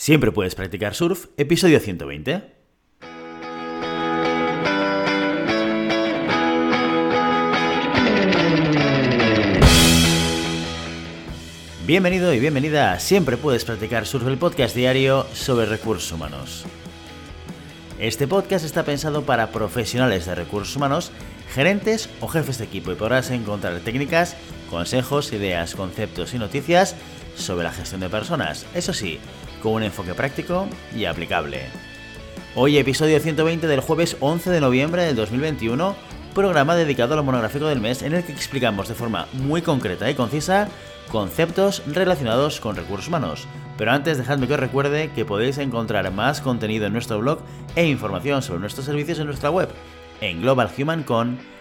Siempre puedes practicar surf, episodio 120. Bienvenido y bienvenida a Siempre puedes practicar surf, el podcast diario sobre recursos humanos. Este podcast está pensado para profesionales de recursos humanos, gerentes o jefes de equipo y podrás encontrar técnicas, consejos, ideas, conceptos y noticias sobre la gestión de personas. Eso sí, con un enfoque práctico y aplicable. Hoy episodio 120 del jueves 11 de noviembre del 2021, programa dedicado a lo monográfico del mes en el que explicamos de forma muy concreta y concisa conceptos relacionados con recursos humanos. Pero antes dejadme que os recuerde que podéis encontrar más contenido en nuestro blog e información sobre nuestros servicios en nuestra web, en globalhumancon.com.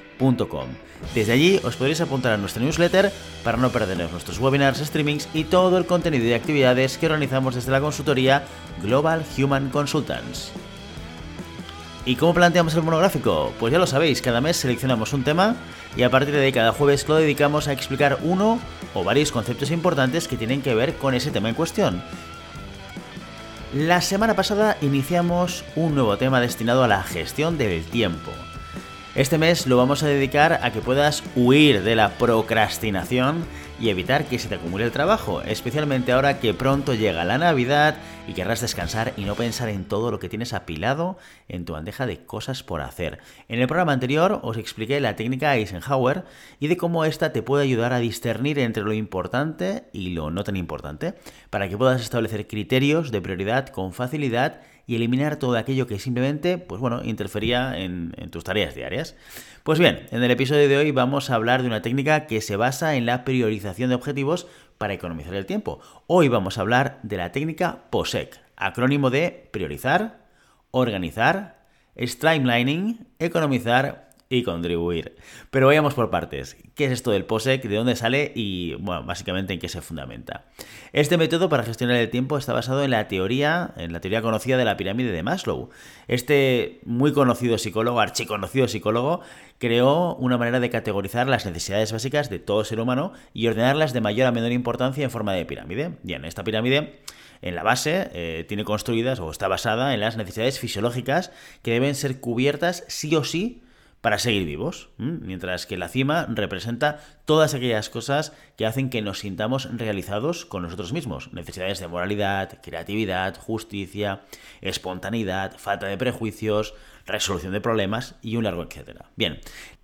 Desde allí os podréis apuntar a nuestra newsletter para no perderos nuestros webinars, streamings y todo el contenido y actividades que organizamos desde la consultoría Global Human Consultants. ¿Y cómo planteamos el monográfico? Pues ya lo sabéis, cada mes seleccionamos un tema y a partir de ahí cada jueves lo dedicamos a explicar uno o varios conceptos importantes que tienen que ver con ese tema en cuestión. La semana pasada iniciamos un nuevo tema destinado a la gestión del tiempo. Este mes lo vamos a dedicar a que puedas huir de la procrastinación y evitar que se te acumule el trabajo, especialmente ahora que pronto llega la Navidad y querrás descansar y no pensar en todo lo que tienes apilado en tu bandeja de cosas por hacer. En el programa anterior os expliqué la técnica Eisenhower y de cómo esta te puede ayudar a discernir entre lo importante y lo no tan importante, para que puedas establecer criterios de prioridad con facilidad y eliminar todo aquello que simplemente, pues bueno, interfería en, tus tareas diarias. Pues bien, en el episodio de hoy vamos a hablar de una técnica que se basa en la priorización de objetivos para economizar el tiempo. Hoy vamos a hablar de la técnica POSEC, acrónimo de priorizar, organizar, streamlining, economizar y contribuir. Pero vayamos por partes. ¿Qué es esto del POSEC? ¿De dónde sale? Y, bueno, básicamente en qué se fundamenta. Este método para gestionar el tiempo está basado en la teoría, en la teoría conocida de la pirámide de Maslow. Este muy conocido psicólogo, archiconocido psicólogo, creó una manera de categorizar las necesidades básicas de todo ser humano y ordenarlas de mayor a menor importancia en forma de pirámide. Bien, esta pirámide en la base eh, tiene construidas o está basada en las necesidades fisiológicas que deben ser cubiertas sí o sí para seguir vivos, mientras que la cima representa todas aquellas cosas que hacen que nos sintamos realizados con nosotros mismos. Necesidades de moralidad, creatividad, justicia, espontaneidad, falta de prejuicios, resolución de problemas y un largo etcétera. Bien,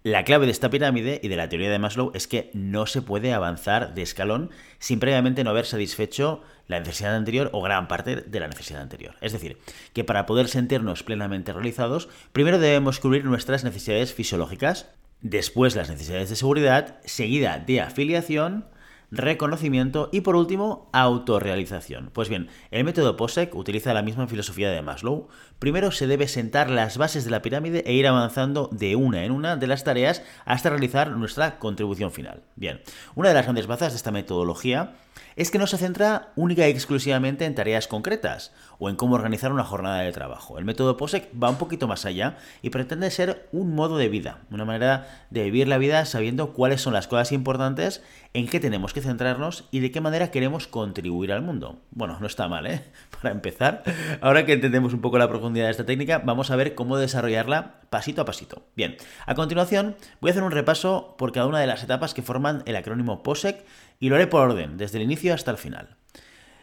la clave de esta pirámide y de la teoría de Maslow es que no se puede avanzar de escalón sin previamente no haber satisfecho la necesidad anterior o gran parte de la necesidad anterior. Es decir, que para poder sentirnos plenamente realizados, primero debemos cubrir nuestras necesidades fisiológicas, después las necesidades de seguridad, seguida de afiliación, reconocimiento y por último autorrealización. Pues bien, el método POSEC utiliza la misma filosofía de Maslow. Primero se debe sentar las bases de la pirámide e ir avanzando de una en una de las tareas hasta realizar nuestra contribución final. Bien, una de las grandes bazas de esta metodología es que no se centra única y exclusivamente en tareas concretas o en cómo organizar una jornada de trabajo. El método POSEC va un poquito más allá y pretende ser un modo de vida, una manera de vivir la vida sabiendo cuáles son las cosas importantes, en qué tenemos que centrarnos y de qué manera queremos contribuir al mundo. Bueno, no está mal, ¿eh? Para empezar, ahora que entendemos un poco la profundidad de esta técnica, vamos a ver cómo desarrollarla pasito a pasito. Bien, a continuación voy a hacer un repaso por cada una de las etapas que forman el acrónimo POSEC y lo haré por orden, desde el inicio hasta el final.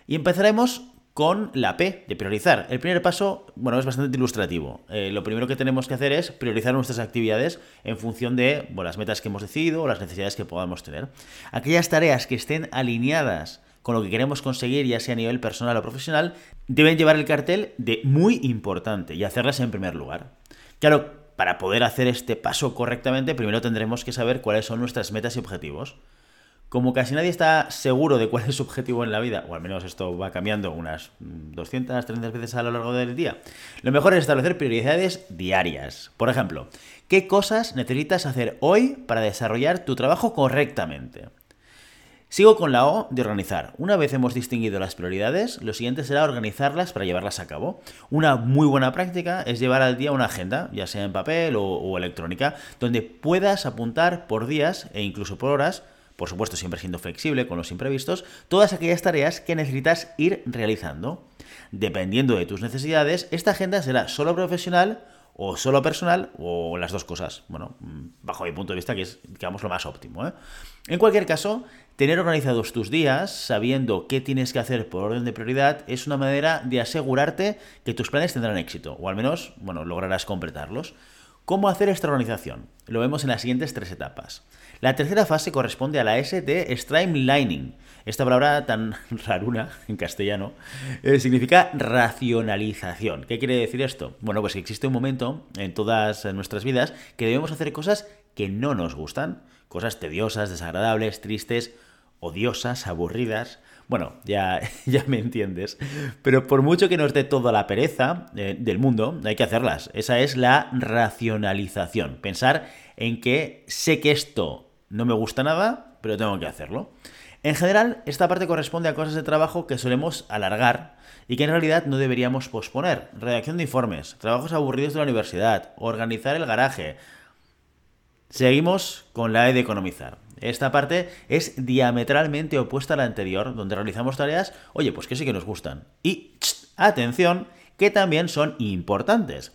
Y empezaremos con la P de priorizar. El primer paso, bueno, es bastante ilustrativo. Eh, lo primero que tenemos que hacer es priorizar nuestras actividades en función de las metas que hemos decidido o las necesidades que podamos tener. Aquellas tareas que estén alineadas con lo que queremos conseguir, ya sea a nivel personal o profesional, deben llevar el cartel de muy importante y hacerlas en primer lugar. Claro, para poder hacer este paso correctamente, primero tendremos que saber cuáles son nuestras metas y objetivos. Como casi nadie está seguro de cuál es su objetivo en la vida, o al menos esto va cambiando unas 200, 300 veces a lo largo del día, lo mejor es establecer prioridades diarias. Por ejemplo, ¿qué cosas necesitas hacer hoy para desarrollar tu trabajo correctamente? Sigo con la O de organizar. Una vez hemos distinguido las prioridades, lo siguiente será organizarlas para llevarlas a cabo. Una muy buena práctica es llevar al día una agenda, ya sea en papel o, electrónica, donde puedas apuntar por días e incluso por horas por supuesto siempre siendo flexible con los imprevistos, todas aquellas tareas que necesitas ir realizando. dependiendo de tus necesidades, esta agenda será solo profesional o solo personal o las dos cosas. Bueno, mm, bajo mi punto de vista, que es, digamos, lo más óptimo. ¿eh? En cualquier caso, tener organizados tus días, sabiendo qué tienes que hacer por orden de prioridad, es una manera de asegurarte que tus planes tendrán éxito, o al menos, bueno, lograrás completarlos. ¿Cómo hacer esta organización? Lo vemos en las siguientes tres etapas. La tercera fase corresponde a la S de streamlining. Esta palabra tan raruna en castellano eh, significa racionalización. ¿Qué quiere decir esto? Bueno, pues que existe un momento en todas nuestras vidas que debemos hacer cosas que no nos gustan, cosas tediosas, desagradables, tristes, odiosas, aburridas. Bueno, ya, ya me entiendes. Pero por mucho que nos dé toda la pereza eh, del mundo, hay que hacerlas. Esa es la racionalización. Pensar en que sé que esto no me gusta nada, pero tengo que hacerlo. En general, esta parte corresponde a cosas de trabajo que solemos alargar y que en realidad no deberíamos posponer. Redacción de informes, trabajos aburridos de la universidad, organizar el garaje. Seguimos con la E de economizar. Esta parte es diametralmente opuesta a la anterior, donde realizamos tareas, oye, pues que sí que nos gustan. Y, atención, que también son importantes.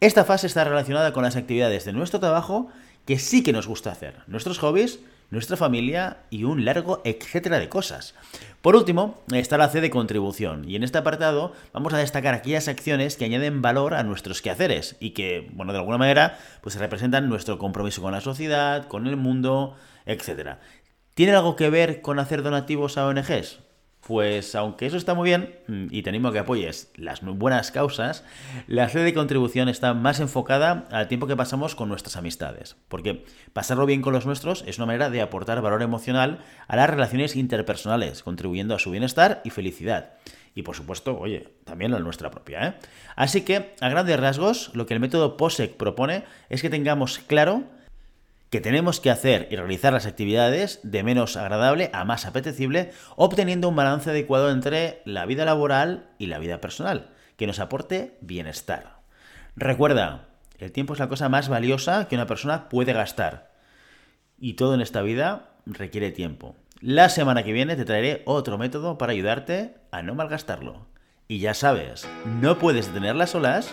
Esta fase está relacionada con las actividades de nuestro trabajo que sí que nos gusta hacer, nuestros hobbies, nuestra familia y un largo etcétera de cosas. Por último, está la C de contribución, y en este apartado vamos a destacar aquellas acciones que añaden valor a nuestros quehaceres y que, bueno, de alguna manera, pues representan nuestro compromiso con la sociedad, con el mundo, etcétera. ¿Tiene algo que ver con hacer donativos a ONGs? Pues aunque eso está muy bien, mm, y te animo a que apoyes las buenas causas, la sede de contribución está más enfocada al tiempo que pasamos con nuestras amistades. Porque pasarlo bien con los nuestros es una manera de aportar valor emocional a las relaciones interpersonales, contribuyendo a su bienestar y felicidad. Y por supuesto, oye, también a nuestra propia. ¿eh? Así que, a grandes rasgos, lo que el método POSEC propone es que tengamos claro que tenemos que hacer y realizar las actividades de menos agradable a más apetecible, obteniendo un balance adecuado entre la vida laboral y la vida personal, que nos aporte bienestar. Recuerda, el tiempo es la cosa más valiosa que una persona puede gastar. Y todo en esta vida requiere tiempo. La semana que viene te traeré otro método para ayudarte a no malgastarlo. Y ya sabes, no puedes detener las olas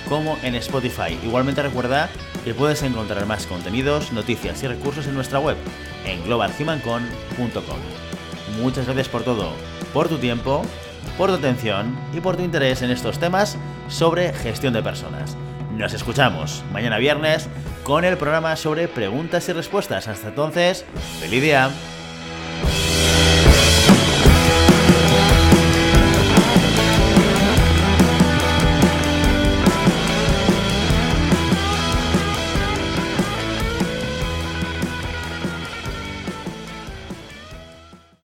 como en Spotify. Igualmente recuerda que puedes encontrar más contenidos, noticias y recursos en nuestra web, en globalhumancon.com. Muchas gracias por todo, por tu tiempo, por tu atención y por tu interés en estos temas sobre gestión de personas. Nos escuchamos mañana viernes con el programa sobre preguntas y respuestas. Hasta entonces, feliz día.